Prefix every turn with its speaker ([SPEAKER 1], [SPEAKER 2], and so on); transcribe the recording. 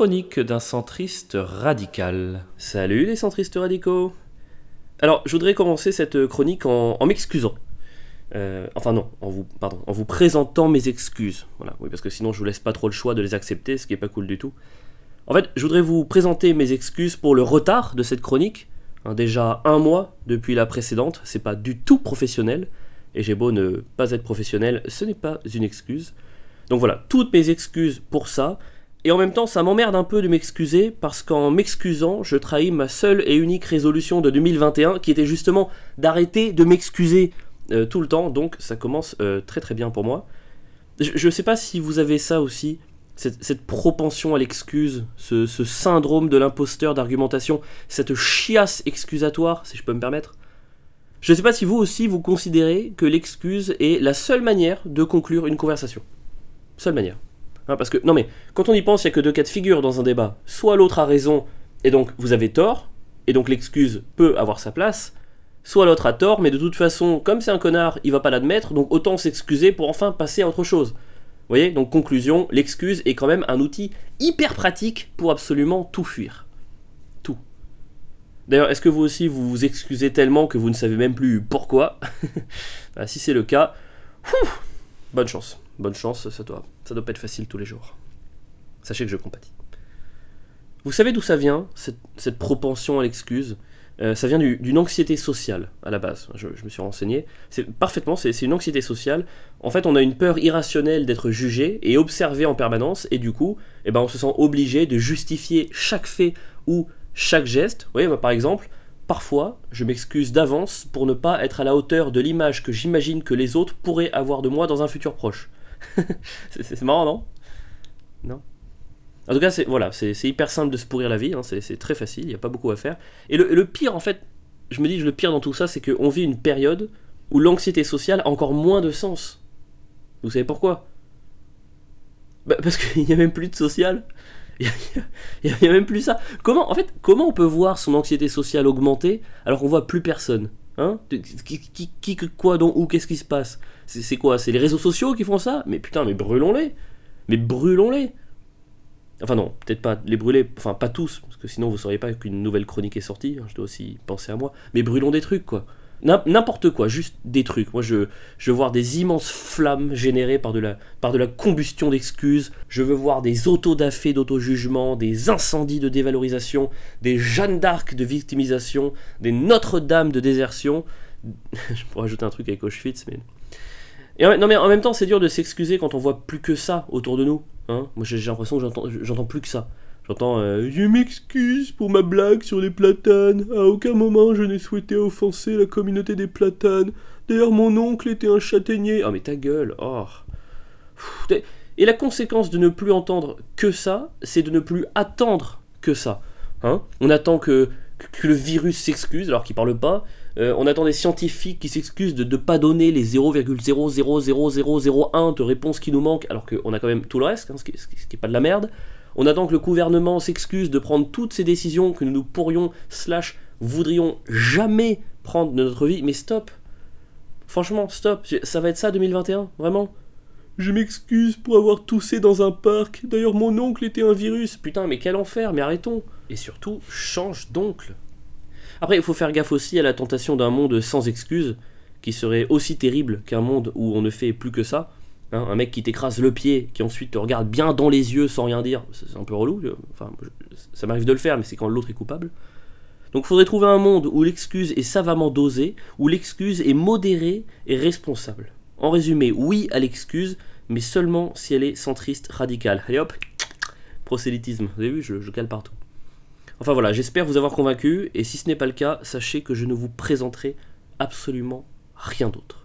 [SPEAKER 1] chronique d'un centriste radical. Salut les centristes radicaux Alors, je voudrais commencer cette chronique en, m'excusant. Euh, enfin non, en vous, pardon, en vous présentant mes excuses. Voilà, oui, parce que sinon je vous laisse pas trop le choix de les accepter, ce qui est pas cool du tout. En fait, je voudrais vous présenter mes excuses pour le retard de cette chronique. Hein, déjà un mois depuis la précédente, c'est pas du tout professionnel. Et j'ai beau ne pas être professionnel, ce n'est pas une excuse. Donc voilà, toutes mes excuses pour ça. Et en même temps, ça m'emmerde un peu de m'excuser parce qu'en m'excusant, je trahis ma seule et unique résolution de 2021 qui était justement d'arrêter de m'excuser euh, tout le temps. Donc ça commence euh, très très bien pour moi. Je ne sais pas si vous avez ça aussi, cette, propension à l'excuse, ce, ce, syndrome de l'imposteur d'argumentation, cette chiasse excusatoire, si je peux me permettre. Je ne sais pas si vous aussi vous considérez que l'excuse est la seule manière de conclure une conversation. Seule manière. Hein, parce que, non mais, quand on y pense, il n'y a que deux cas de figure dans un débat. Soit l'autre a raison, et donc vous avez tort, et donc l'excuse peut avoir sa place, soit l'autre a tort, mais de toute façon, comme c'est un connard, il va pas l'admettre, donc autant s'excuser pour enfin passer à autre chose. Vous voyez Donc conclusion, l'excuse est quand même un outil hyper pratique pour absolument tout fuir. Tout. D'ailleurs, est-ce que vous aussi vous vous excusez tellement que vous ne savez même plus pourquoi? Bah, Si c'est le cas, bonne chance bonne chance, ça doit, ça doit pas être facile tous les jours. Sachez que je compatis. Vous savez d'où ça vient, cette, propension à l'excuse? Euh, Ça vient d'une anxiété sociale, à la base. Je, me suis renseigné. C'est parfaitement, c'est une anxiété sociale. En fait, on a une peur irrationnelle d'être jugé et observé en permanence, et du coup, eh ben, on se sent obligé de justifier chaque fait ou chaque geste. Vous voyez, par exemple, parfois, je m'excuse d'avance pour ne pas être à la hauteur de l'image que j'imagine que les autres pourraient avoir de moi dans un futur proche. c'est marrant, non? Non? En tout cas, c'est voilà, c'est hyper simple de se pourrir la vie, hein, c'est très facile, il n'y a pas beaucoup à faire. Et le, pire, en fait, je me dis, le pire dans tout ça, c'est qu'on vit une période où l'anxiété sociale a encore moins de sens. Vous savez pourquoi? Bah, Parce qu'il n'y a même plus de social. Il n'y a, même plus ça. Comment, en fait, comment on peut voir son anxiété sociale augmenter alors qu'on voit plus personne? Hein qui, quoi, donc, où, qu'est-ce qui se passe C'est quoi C'est les réseaux sociaux qui font ça? Mais putain, mais brûlons-les! Mais brûlons-les! Enfin non, peut-être pas les brûler, enfin pas tous, parce que sinon vous sauriez pas qu'une nouvelle chronique est sortie, hein, je dois aussi penser à moi, mais brûlons des trucs quoi. N'importe quoi, juste des trucs. Moi, je, je veux voir des immenses flammes générées par de la, par de la combustion d'excuses. Je veux voir des autodafés d'auto-jugement, des incendies de dévalorisation, des Jeanne d'Arc de victimisation, des Notre-Dame de désertion. je pourrais ajouter un truc avec Auschwitz, mais. Et non, mais en même temps, c'est dur de s'excuser quand on voit plus que ça autour de nous. Hein Moi, j'ai l'impression que j'entends plus que ça. J'entends euh, Je m'excuse pour ma blague sur les platanes. À aucun moment je n'ai souhaité offenser la communauté des platanes. D'ailleurs, mon oncle était un châtaignier. Ah, mais ta gueule, oh. Et la conséquence de ne plus entendre que ça, c'est de ne plus attendre que ça. Hein on attend que, que le virus s'excuse alors qu'il parle pas. Euh, on attend des scientifiques qui s'excusent de ne pas donner les 0,00001 de réponses qui nous manquent alors qu'on a quand même tout le reste, hein, ce, qui, ce qui est pas de la merde. On attend que le gouvernement s'excuse de prendre toutes ces décisions que nous ne pourrions, slash, voudrions jamais prendre de notre vie. Mais stop Franchement, stop Ça va être ça 2021 Vraiment? Je m'excuse pour avoir toussé dans un parc. D'ailleurs, mon oncle était un virus. Putain, mais quel enfer, mais arrêtons. Et surtout, change d'oncle. Après, il faut faire gaffe aussi à la tentation d'un monde sans excuses, qui serait aussi terrible qu'un monde où on ne fait plus que ça. Hein, un mec qui t'écrase le pied, qui ensuite te regarde bien dans les yeux sans rien dire, c'est un peu relou. Enfin, ça m'arrive de le faire, mais c'est quand l'autre est coupable. Donc il faudrait trouver un monde où l'excuse est savamment dosée, où l'excuse est modérée et responsable. En résumé, oui à l'excuse, mais seulement si elle est centriste radicale. Allez hop, prosélytisme. Vous avez vu, je, je cale partout. Enfin voilà, j'espère vous avoir convaincu, et si ce n'est pas le cas, sachez que je ne vous présenterai absolument rien d'autre.